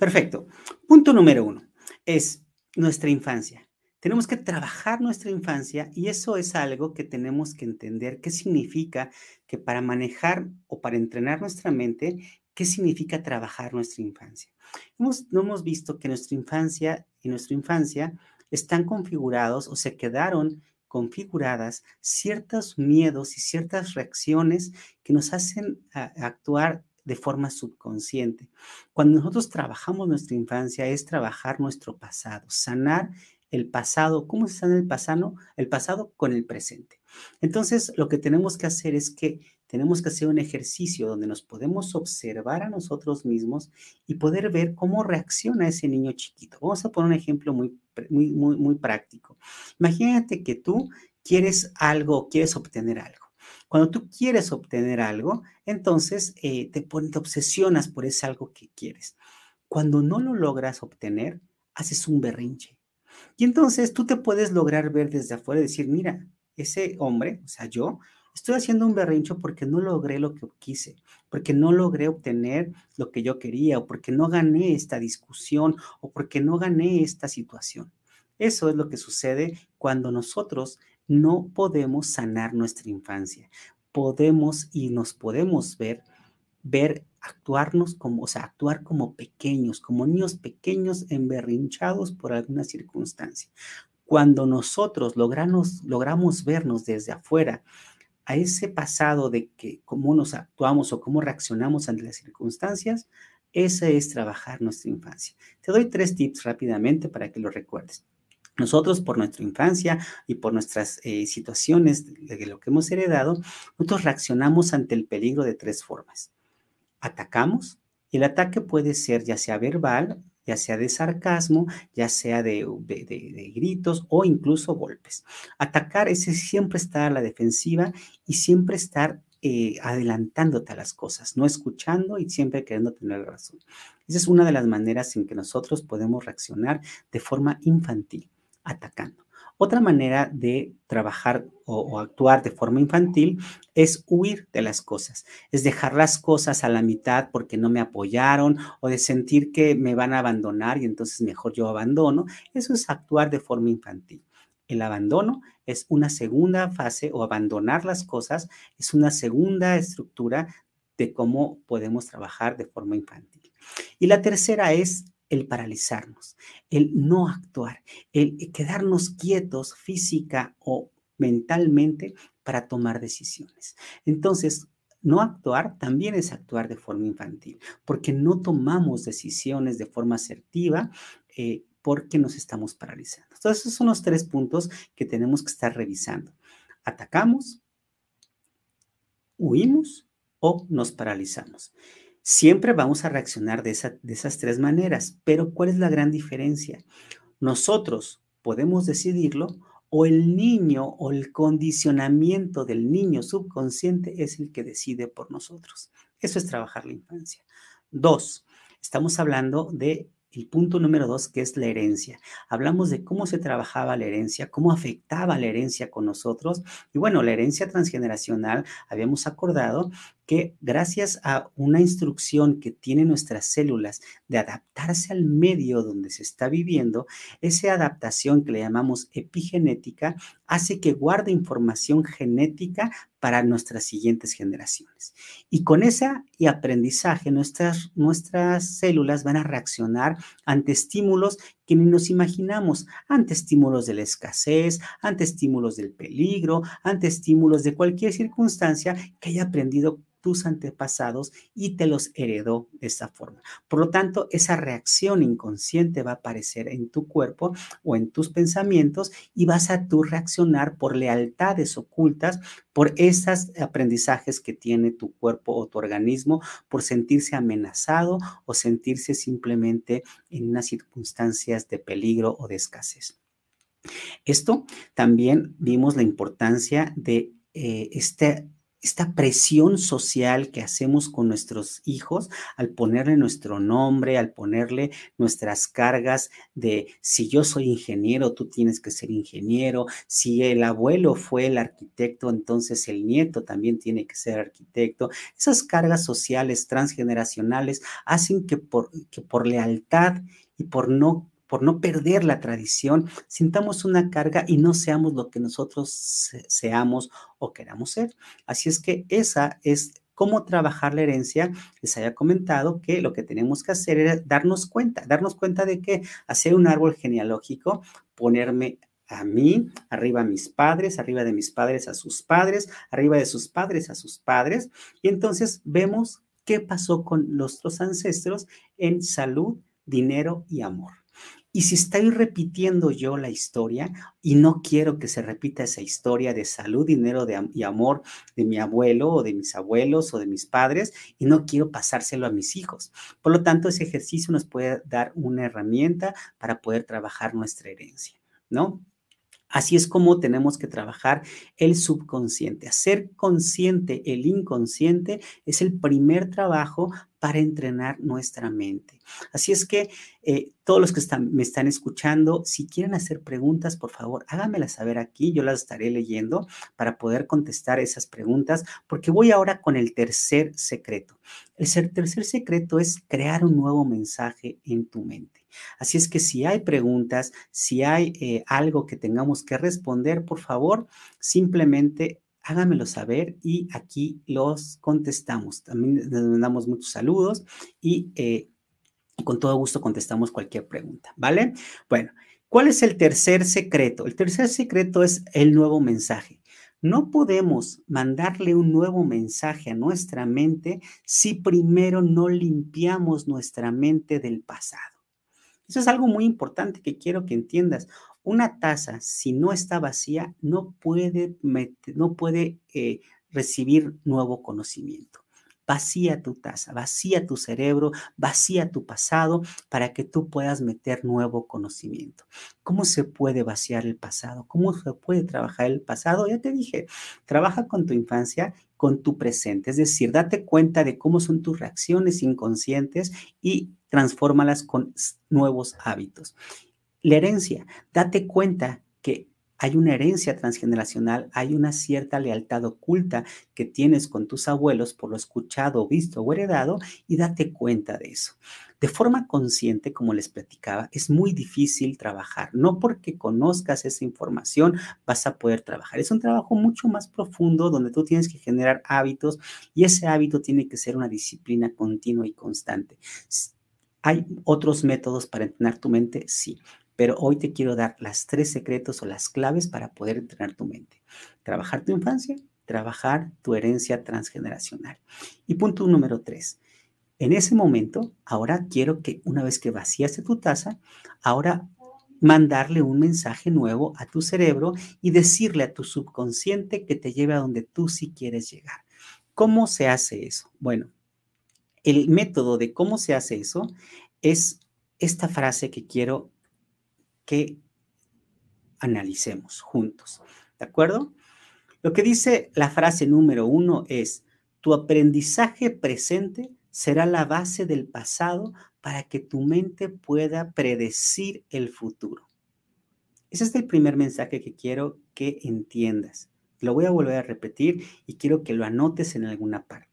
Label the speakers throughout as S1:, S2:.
S1: Perfecto. Punto número uno es nuestra infancia. Tenemos que trabajar nuestra infancia y eso es algo que tenemos que entender qué significa que para manejar o para entrenar nuestra mente, qué significa trabajar nuestra infancia. Hemos, no hemos visto que nuestra infancia y nuestra infancia están configurados o se quedaron configuradas ciertos miedos y ciertas reacciones que nos hacen actuar de forma subconsciente. Cuando nosotros trabajamos nuestra infancia es trabajar nuestro pasado, sanar el pasado. ¿Cómo se sana el pasado? El pasado con el presente. Entonces, lo que tenemos que hacer es que tenemos que hacer un ejercicio donde nos podemos observar a nosotros mismos y poder ver cómo reacciona ese niño chiquito. Vamos a poner un ejemplo muy, muy, muy, muy práctico. Imagínate que tú quieres algo, quieres obtener algo. Cuando tú quieres obtener algo, entonces eh, te, te obsesionas por ese algo que quieres. Cuando no lo logras obtener, haces un berrinche. Y entonces tú te puedes lograr ver desde afuera y decir, mira, ese hombre, o sea, yo, estoy haciendo un berrincho porque no logré lo que quise, porque no logré obtener lo que yo quería, o porque no gané esta discusión, o porque no gané esta situación. Eso es lo que sucede cuando nosotros no podemos sanar nuestra infancia. Podemos y nos podemos ver, ver actuarnos como, o sea, actuar como pequeños, como niños pequeños emberrinchados por alguna circunstancia. Cuando nosotros logramos, logramos vernos desde afuera a ese pasado de que cómo nos actuamos o cómo reaccionamos ante las circunstancias, ese es trabajar nuestra infancia. Te doy tres tips rápidamente para que lo recuerdes. Nosotros, por nuestra infancia y por nuestras eh, situaciones de lo que hemos heredado, nosotros reaccionamos ante el peligro de tres formas. Atacamos, y el ataque puede ser ya sea verbal, ya sea de sarcasmo, ya sea de, gritos o incluso golpes. Atacar es siempre estar a la defensiva y siempre estar eh, adelantándote a las cosas, no escuchando y siempre queriendo tener razón. Esa es una de las maneras en que nosotros podemos reaccionar de forma infantil atacando. Otra manera de trabajar o, actuar de forma infantil es huir de las cosas, es dejar las cosas a la mitad porque no me apoyaron o de sentir que me van a abandonar y entonces mejor yo abandono. Eso es actuar de forma infantil. El abandono es una segunda fase o abandonar las cosas es una segunda estructura de cómo podemos trabajar de forma infantil. Y la tercera es el paralizarnos, el no actuar, el quedarnos quietos física o mentalmente para tomar decisiones. Entonces, no actuar también es actuar de forma infantil, porque no tomamos decisiones de forma asertiva eh, porque nos estamos paralizando. Entonces, esos son los tres puntos que tenemos que estar revisando. Atacamos, huimos o nos paralizamos. Siempre vamos a reaccionar de, esas tres maneras, pero ¿cuál es la gran diferencia? Nosotros podemos decidirlo o el niño o el condicionamiento del niño subconsciente es el que decide por nosotros. Eso es trabajar la infancia. Dos, estamos hablando de el punto número dos, que es la herencia. Hablamos de cómo se trabajaba la herencia, cómo afectaba la herencia con nosotros. Y bueno, la herencia transgeneracional, habíamos acordado que gracias a una instrucción que tienen nuestras células de adaptarse al medio donde se está viviendo, esa adaptación que le llamamos epigenética hace que guarde información genética para nuestras siguientes generaciones. Y con ese aprendizaje, nuestras, nuestras células van a reaccionar ante estímulos que ni nos imaginamos, ante estímulos de la escasez, ante estímulos del peligro, ante estímulos de cualquier circunstancia que haya aprendido tus antepasados y te los heredó de esa forma. Por lo tanto, esa reacción inconsciente va a aparecer en tu cuerpo o en tus pensamientos y vas a tú reaccionar por lealtades ocultas, por esos aprendizajes que tiene tu cuerpo o tu organismo, por sentirse amenazado o sentirse simplemente en unas circunstancias de peligro o de escasez. Esto también vimos la importancia de eh, este esta presión social que hacemos con nuestros hijos al ponerle nuestro nombre, al ponerle nuestras cargas de si yo soy ingeniero, tú tienes que ser ingeniero, si el abuelo fue el arquitecto, entonces el nieto también tiene que ser arquitecto. Esas cargas sociales transgeneracionales hacen que por, que por lealtad y por no por no perder la tradición, sintamos una carga y no seamos lo que nosotros seamos o queramos ser. Así es que esa es cómo trabajar la herencia. Les había comentado que lo que tenemos que hacer era darnos cuenta, darnos cuenta de que hacer un árbol genealógico, ponerme a mí, arriba a mis padres, arriba de mis padres a sus padres, arriba de sus padres a sus padres, y entonces vemos qué pasó con nuestros ancestros en salud, dinero y amor. Y si estoy repitiendo yo la historia y no quiero que se repita esa historia de salud, dinero y amor de mi abuelo o de mis abuelos o de mis padres y no quiero pasárselo a mis hijos. Por lo tanto, ese ejercicio nos puede dar una herramienta para poder trabajar nuestra herencia, ¿no? Así es como tenemos que trabajar el subconsciente. Hacer consciente el inconsciente es el primer trabajo para entrenar nuestra mente. Así es que eh, todos los que están, me están escuchando, si quieren hacer preguntas, por favor, háganmelas saber aquí, yo las estaré leyendo para poder contestar esas preguntas, porque voy ahora con el tercer secreto. El tercer secreto es crear un nuevo mensaje en tu mente. Así es que si hay preguntas, si hay eh, algo que tengamos que responder, por favor, simplemente háganmelo saber y aquí los contestamos. También les mandamos muchos saludos y eh, con todo gusto contestamos cualquier pregunta, ¿vale? Bueno, ¿cuál es el tercer secreto? El tercer secreto es el nuevo mensaje. No podemos mandarle un nuevo mensaje a nuestra mente si primero no limpiamos nuestra mente del pasado. Eso es algo muy importante que quiero que entiendas. Una taza, si no está vacía, no puede, no puede eh, recibir nuevo conocimiento. Vacía tu taza, vacía tu cerebro, vacía tu pasado para que tú puedas meter nuevo conocimiento. ¿Cómo se puede vaciar el pasado? ¿Cómo se puede trabajar el pasado? Ya te dije, trabaja con tu infancia, con tu presente, es decir, date cuenta de cómo son tus reacciones inconscientes y transfórmalas con nuevos hábitos. La herencia, date cuenta que hay una herencia transgeneracional, hay una cierta lealtad oculta que tienes con tus abuelos por lo escuchado, visto o heredado y date cuenta de eso. De forma consciente, como les platicaba, es muy difícil trabajar. No porque conozcas esa información vas a poder trabajar. Es un trabajo mucho más profundo donde tú tienes que generar hábitos y ese hábito tiene que ser una disciplina continua y constante. ¿Hay otros métodos para entrenar tu mente? Sí pero hoy te quiero dar las tres secretos o las claves para poder entrenar tu mente. Trabajar tu infancia, trabajar tu herencia transgeneracional. Y punto número tres. En ese momento, ahora quiero que una vez que vaciaste tu taza, ahora mandarle un mensaje nuevo a tu cerebro y decirle a tu subconsciente que te lleve a donde tú sí quieres llegar. ¿Cómo se hace eso? Bueno, el método de cómo se hace eso es esta frase que quiero que analicemos juntos. ¿De acuerdo? Lo que dice la frase número uno es, tu aprendizaje presente será la base del pasado para que tu mente pueda predecir el futuro. Ese es el primer mensaje que quiero que entiendas. Lo voy a volver a repetir y quiero que lo anotes en alguna parte.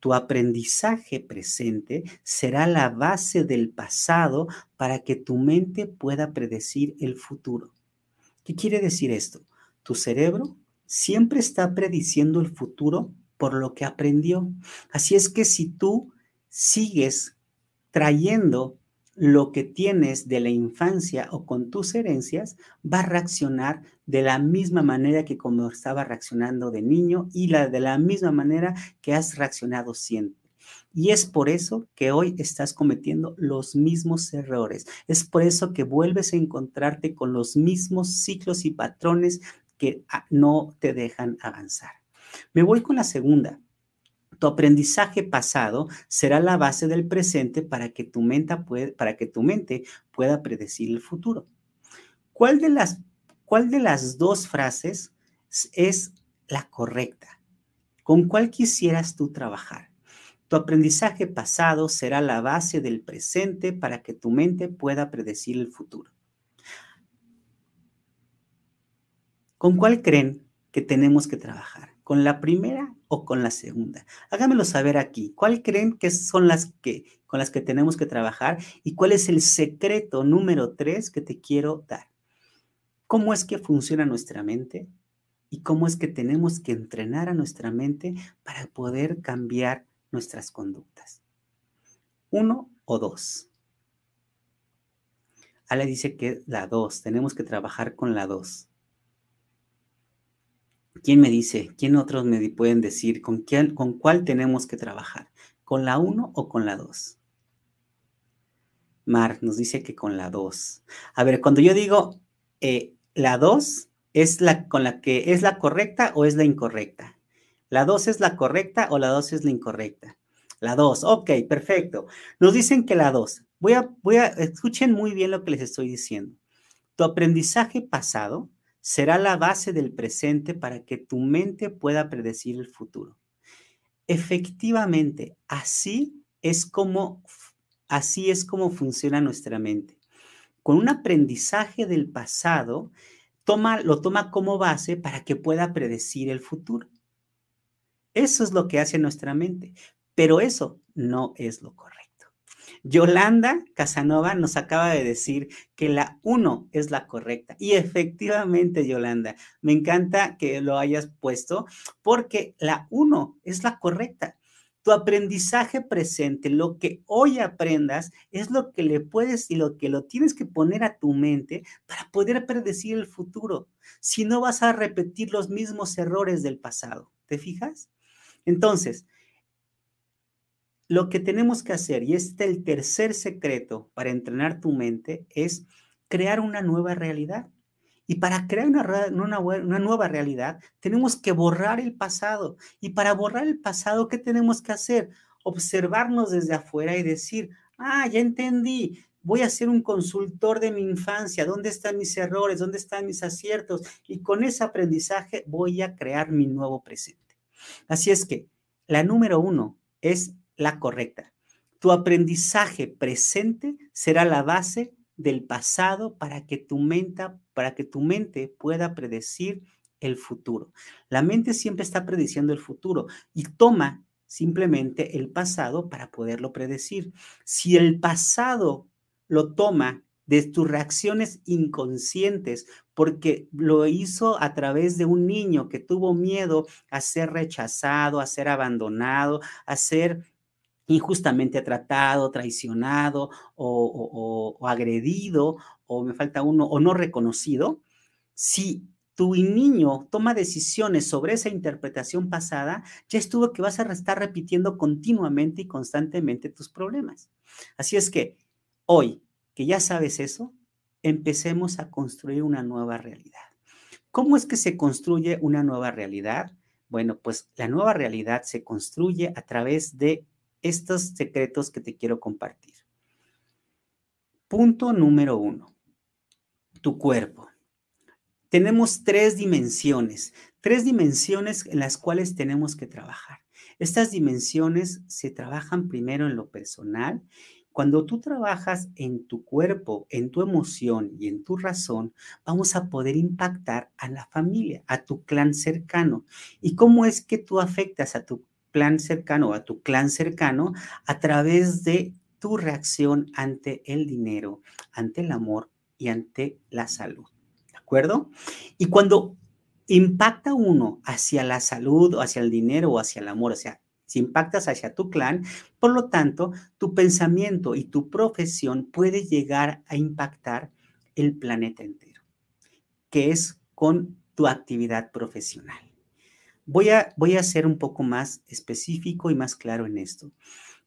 S1: Tu aprendizaje presente será la base del pasado para que tu mente pueda predecir el futuro. ¿Qué quiere decir esto? Tu cerebro siempre está prediciendo el futuro por lo que aprendió. Así es que si tú sigues trayendo lo que tienes de la infancia o con tus herencias, va a reaccionar de la misma manera que como estaba reaccionando de niño y la, de la misma manera que has reaccionado siempre. Y es por eso que hoy estás cometiendo los mismos errores. Es por eso que vuelves a encontrarte con los mismos ciclos y patrones que ah, no te dejan avanzar. Me voy con la segunda. Tu aprendizaje pasado será la base del presente para que tu mente, pueda predecir el futuro. ¿Cuál de, las, ¿Cuál de las dos frases es la correcta? ¿Con cuál quisieras tú trabajar? Tu aprendizaje pasado será la base del presente para que tu mente pueda predecir el futuro. ¿Con cuál creen que tenemos que trabajar? ¿Con la primera o con la segunda? Háganmelo saber aquí. ¿Cuál creen que son las que con las que tenemos que trabajar y cuál es el secreto número tres que te quiero dar? ¿Cómo es que funciona nuestra mente? ¿Y cómo es que tenemos que entrenar a nuestra mente para poder cambiar nuestras conductas? ¿Uno o dos? Ale dice que la dos, tenemos que trabajar con la dos. ¿Quién me dice? ¿Quién otros me pueden decir con, quién, con cuál tenemos que trabajar? ¿Con la 1 o con la 2? Mar nos dice que con la 2. A ver, cuando yo digo eh, la 2, ¿es la con la que es la correcta o es la incorrecta? ¿La 2 es la correcta o la 2 es la incorrecta? La 2, ok, perfecto. Nos dicen que la 2. Voy a, voy a, escuchen muy bien lo que les estoy diciendo. Tu aprendizaje pasado será la base del presente para que tu mente pueda predecir el futuro. Efectivamente, así es como así es como funciona nuestra mente. Con un aprendizaje del pasado, toma, lo toma como base para que pueda predecir el futuro. Eso es lo que hace nuestra mente, pero eso no es lo correcto. Yolanda Casanova nos acaba de decir que la 1 es la correcta. Y efectivamente, Yolanda, me encanta que lo hayas puesto porque la 1 es la correcta. Tu aprendizaje presente, lo que hoy aprendas, es lo que le puedes y lo que lo tienes que poner a tu mente para poder predecir el futuro. Si no vas a repetir los mismos errores del pasado. ¿Te fijas? Entonces, lo que tenemos que hacer, y este es el tercer secreto para entrenar tu mente, es crear una nueva realidad. Y para crear una, una, nueva realidad, tenemos que borrar el pasado. Y para borrar el pasado, ¿qué tenemos que hacer? Observarnos desde afuera y decir, ah, ya entendí, voy a ser un consultor de mi infancia, dónde están mis errores, dónde están mis aciertos, y con ese aprendizaje voy a crear mi nuevo presente. Así es que la número uno es la correcta. Tu aprendizaje presente será la base del pasado para que tu mente, para que tu mente pueda predecir el futuro. La mente siempre está prediciendo el futuro y toma simplemente el pasado para poderlo predecir. Si el pasado lo toma de tus reacciones inconscientes, porque lo hizo a través de un niño que tuvo miedo a ser rechazado, a ser abandonado, a ser injustamente tratado, traicionado o, agredido, o me falta uno, o no reconocido, si tu niño toma decisiones sobre esa interpretación pasada, ya estuvo que vas a estar repitiendo continuamente y constantemente tus problemas. Así es que hoy que ya sabes eso, empecemos a construir una nueva realidad. ¿Cómo es que se construye una nueva realidad? Bueno, pues la nueva realidad se construye a través de estos secretos que te quiero compartir. Punto número uno, tu cuerpo. Tenemos tres dimensiones, tres dimensiones en las cuales tenemos que trabajar. Estas dimensiones se trabajan primero en lo personal. Cuando tú trabajas en tu cuerpo, en tu emoción y en tu razón, vamos a poder impactar a la familia, a tu clan cercano. ¿Y cómo es que tú afectas a tu plan cercano o a tu clan cercano a través de tu reacción ante el dinero, ante el amor y ante la salud? ¿De acuerdo? Y cuando impacta uno hacia la salud o hacia el dinero o hacia el amor, o sea, si impactas hacia tu clan, por lo tanto, tu pensamiento y tu profesión puede llegar a impactar el planeta entero, que es con tu actividad profesional. Voy a, ser un poco más específico y más claro en esto.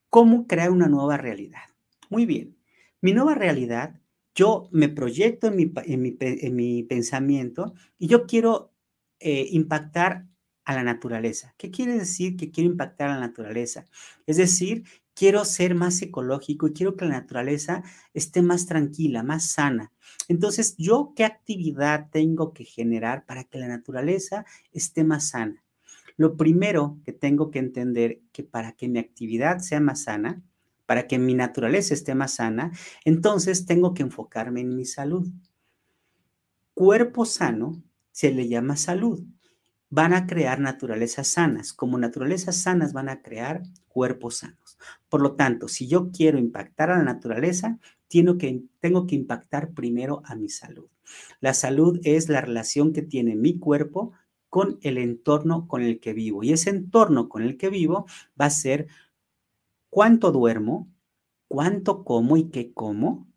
S1: ¿Cómo crear una nueva realidad? Muy bien, mi nueva realidad, yo me proyecto en mi, en mi, pensamiento y yo quiero eh, impactar a la naturaleza. ¿Qué quiere decir que quiero impactar a la naturaleza? Es decir, quiero ser más ecológico y quiero que la naturaleza esté más tranquila, más sana. Entonces, ¿yo qué actividad tengo que generar para que la naturaleza esté más sana? Lo primero que tengo que entender que para que mi actividad sea más sana, para que mi naturaleza esté más sana, entonces tengo que enfocarme en mi salud. Cuerpo sano se le llama salud van a crear naturalezas sanas. Como naturalezas sanas van a crear cuerpos sanos. Por lo tanto, si yo quiero impactar a la naturaleza, tengo que, tengo que impactar primero a mi salud. La salud es la relación que tiene mi cuerpo con el entorno con el que vivo. Y ese entorno con el que vivo va a ser cuánto duermo, cuánto como y qué como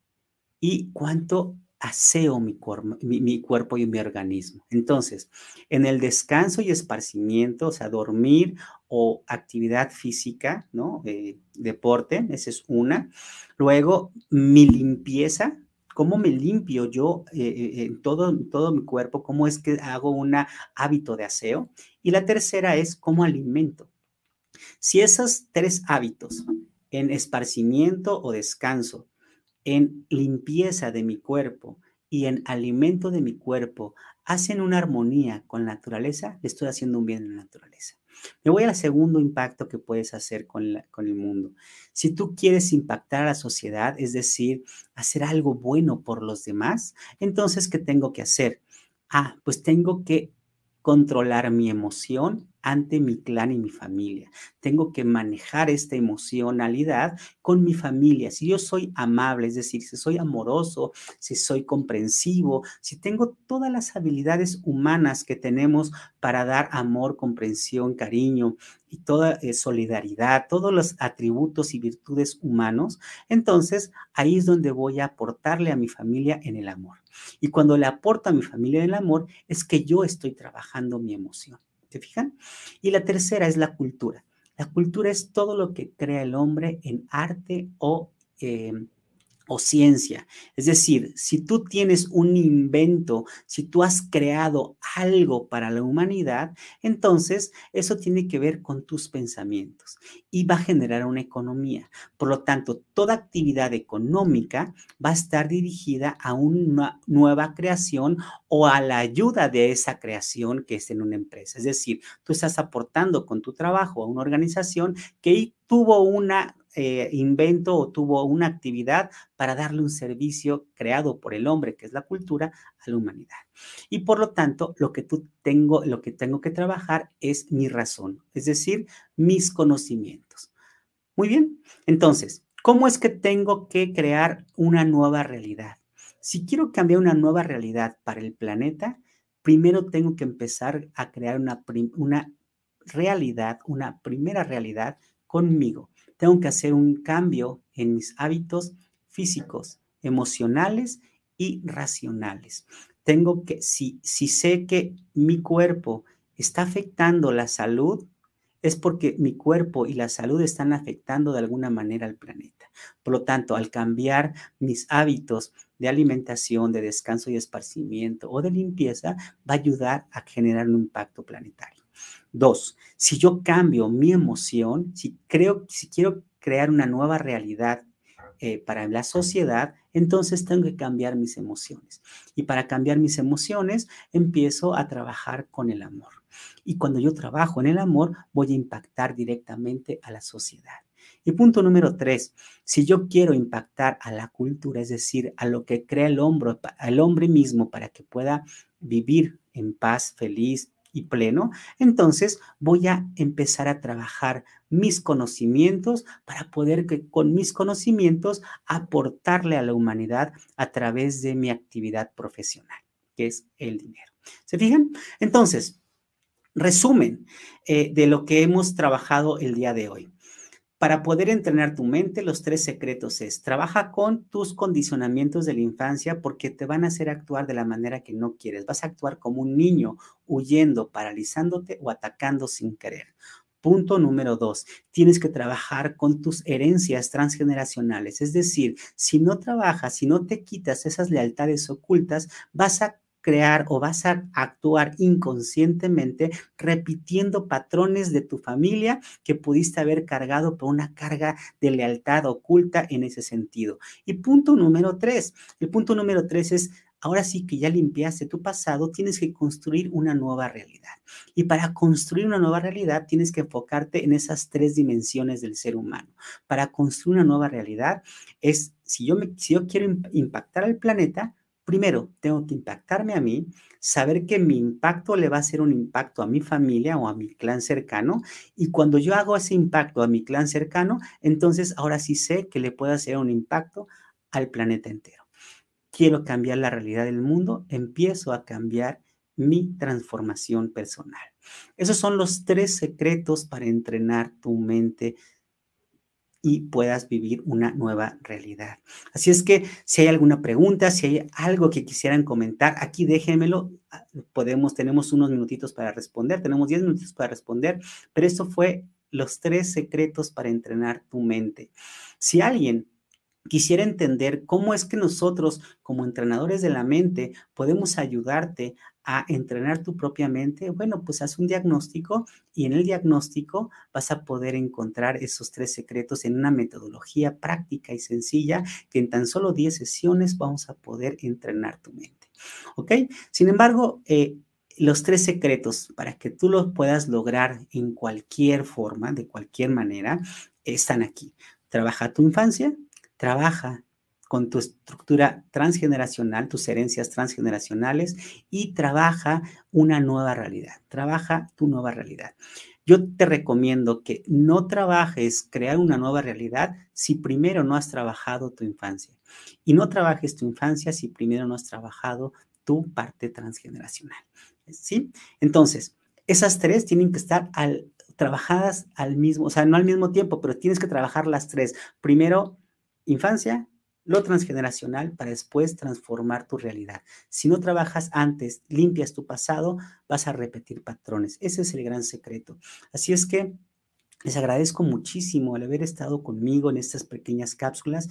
S1: y cuánto aseo mi, mi, cuerpo y mi organismo. Entonces, en el descanso y esparcimiento, o sea, dormir o actividad física, ¿no? Eh, deporte, esa es una. Luego, mi limpieza, cómo me limpio yo eh, eh, en todo, todo mi cuerpo, cómo es que hago un hábito de aseo. Y la tercera es cómo alimento. Si esos tres hábitos en esparcimiento o descanso, en limpieza de mi cuerpo y en alimento de mi cuerpo hacen una armonía con la naturaleza, le estoy haciendo un bien a la naturaleza. Me voy al segundo impacto que puedes hacer con, con, el mundo. Si tú quieres impactar a la sociedad, es decir, hacer algo bueno por los demás, entonces, ¿qué tengo que hacer? Ah, pues tengo que controlar mi emoción ante mi clan y mi familia. Tengo que manejar esta emocionalidad con mi familia. Si yo soy amable, es decir, si soy amoroso, si soy comprensivo, si tengo todas las habilidades humanas que tenemos para dar amor, comprensión, cariño y toda eh, solidaridad, todos los atributos y virtudes humanos, entonces ahí es donde voy a aportarle a mi familia en el amor. Y cuando le aporto a mi familia en el amor, es que yo estoy trabajando mi emoción. ¿Se fijan? Y la tercera es la cultura. La cultura es todo lo que crea el hombre en arte o eh, o ciencia. Es decir, si tú tienes un invento, si tú has creado algo para la humanidad, entonces eso tiene que ver con tus pensamientos y va a generar una economía. Por lo tanto, toda actividad económica va a estar dirigida a una nueva creación o a la ayuda de esa creación que es en una empresa. Es decir, tú estás aportando con tu trabajo a una organización que tuvo una eh, invento o tuvo una actividad para darle un servicio creado por el hombre, que es la cultura, a la humanidad. Y por lo tanto, lo que tú tengo, lo que tengo que trabajar es mi razón, es decir, mis conocimientos. Muy bien. Entonces, ¿cómo es que tengo que crear una nueva realidad? Si quiero cambiar una nueva realidad para el planeta, primero tengo que empezar a crear una, una realidad, una primera realidad conmigo tengo que hacer un cambio en mis hábitos físicos, emocionales y racionales. Tengo que, si, si sé que mi cuerpo está afectando la salud, es porque mi cuerpo y la salud están afectando de alguna manera al planeta. Por lo tanto, al cambiar mis hábitos de alimentación, de descanso y esparcimiento o de limpieza, va a ayudar a generar un impacto planetario. Dos, si yo cambio mi emoción, si creo, si quiero crear una nueva realidad eh, para la sociedad, entonces tengo que cambiar mis emociones. Y para cambiar mis emociones, empiezo a trabajar con el amor. Y cuando yo trabajo en el amor, voy a impactar directamente a la sociedad. Y punto número tres, si yo quiero impactar a la cultura, es decir, a lo que crea el hombre, al hombre mismo para que pueda vivir en paz, feliz, y pleno, entonces voy a empezar a trabajar mis conocimientos para poder que con mis conocimientos aportarle a la humanidad a través de mi actividad profesional, que es el dinero. ¿Se fijan? Entonces, resumen eh, de lo que hemos trabajado el día de hoy. Para poder entrenar tu mente, los tres secretos es, trabaja con tus condicionamientos de la infancia porque te van a hacer actuar de la manera que no quieres. Vas a actuar como un niño, huyendo, paralizándote o atacando sin querer. Punto número dos, tienes que trabajar con tus herencias transgeneracionales. Es decir, si no trabajas, si no te quitas esas lealtades ocultas, vas a crear o vas a actuar inconscientemente repitiendo patrones de tu familia que pudiste haber cargado por una carga de lealtad oculta en ese sentido. Y punto número tres, el punto número tres es ahora sí que ya limpiaste tu pasado, tienes que construir una nueva realidad. Y para construir una nueva realidad tienes que enfocarte en esas tres dimensiones del ser humano. Para construir una nueva realidad es, si yo, me, si yo quiero impactar al planeta, Primero, tengo que impactarme a mí, saber que mi impacto le va a ser un impacto a mi familia o a mi clan cercano. Y cuando yo hago ese impacto a mi clan cercano, entonces ahora sí sé que le puedo hacer un impacto al planeta entero. Quiero cambiar la realidad del mundo, empiezo a cambiar mi transformación personal. Esos son los tres secretos para entrenar tu mente y puedas vivir una nueva realidad. Así es que si hay alguna pregunta, si hay algo que quisieran comentar, aquí déjenmelo. Ah, podemos, tenemos unos minutitos para responder, tenemos 10 minutos para responder, pero eso fue los tres secretos para entrenar tu mente. Si alguien quisiera entender cómo es que nosotros como entrenadores de la mente podemos ayudarte a entrenar tu propia mente, bueno, pues haz un diagnóstico y en el diagnóstico vas a poder encontrar esos tres secretos en una metodología práctica y sencilla que en tan solo 10 sesiones vamos a poder entrenar tu mente. ¿Ok? Sin embargo, eh, los tres secretos para que tú los puedas lograr en cualquier forma, de cualquier manera, están aquí. Trabaja tu infancia, trabaja con tu estructura transgeneracional, tus herencias transgeneracionales y trabaja una nueva realidad, trabaja tu nueva realidad. Yo te recomiendo que no trabajes crear una nueva realidad si primero no has trabajado tu infancia. Y no trabajes tu infancia si primero no has trabajado tu parte transgeneracional. ¿Sí? Entonces, esas tres tienen que estar trabajadas al mismo, o sea, no al mismo tiempo, pero tienes que trabajar las tres. Primero, infancia, lo transgeneracional para después transformar tu realidad. Si no trabajas antes, limpias tu pasado, vas a repetir patrones. Ese es el gran secreto. Así es que les agradezco muchísimo el haber estado conmigo en estas pequeñas cápsulas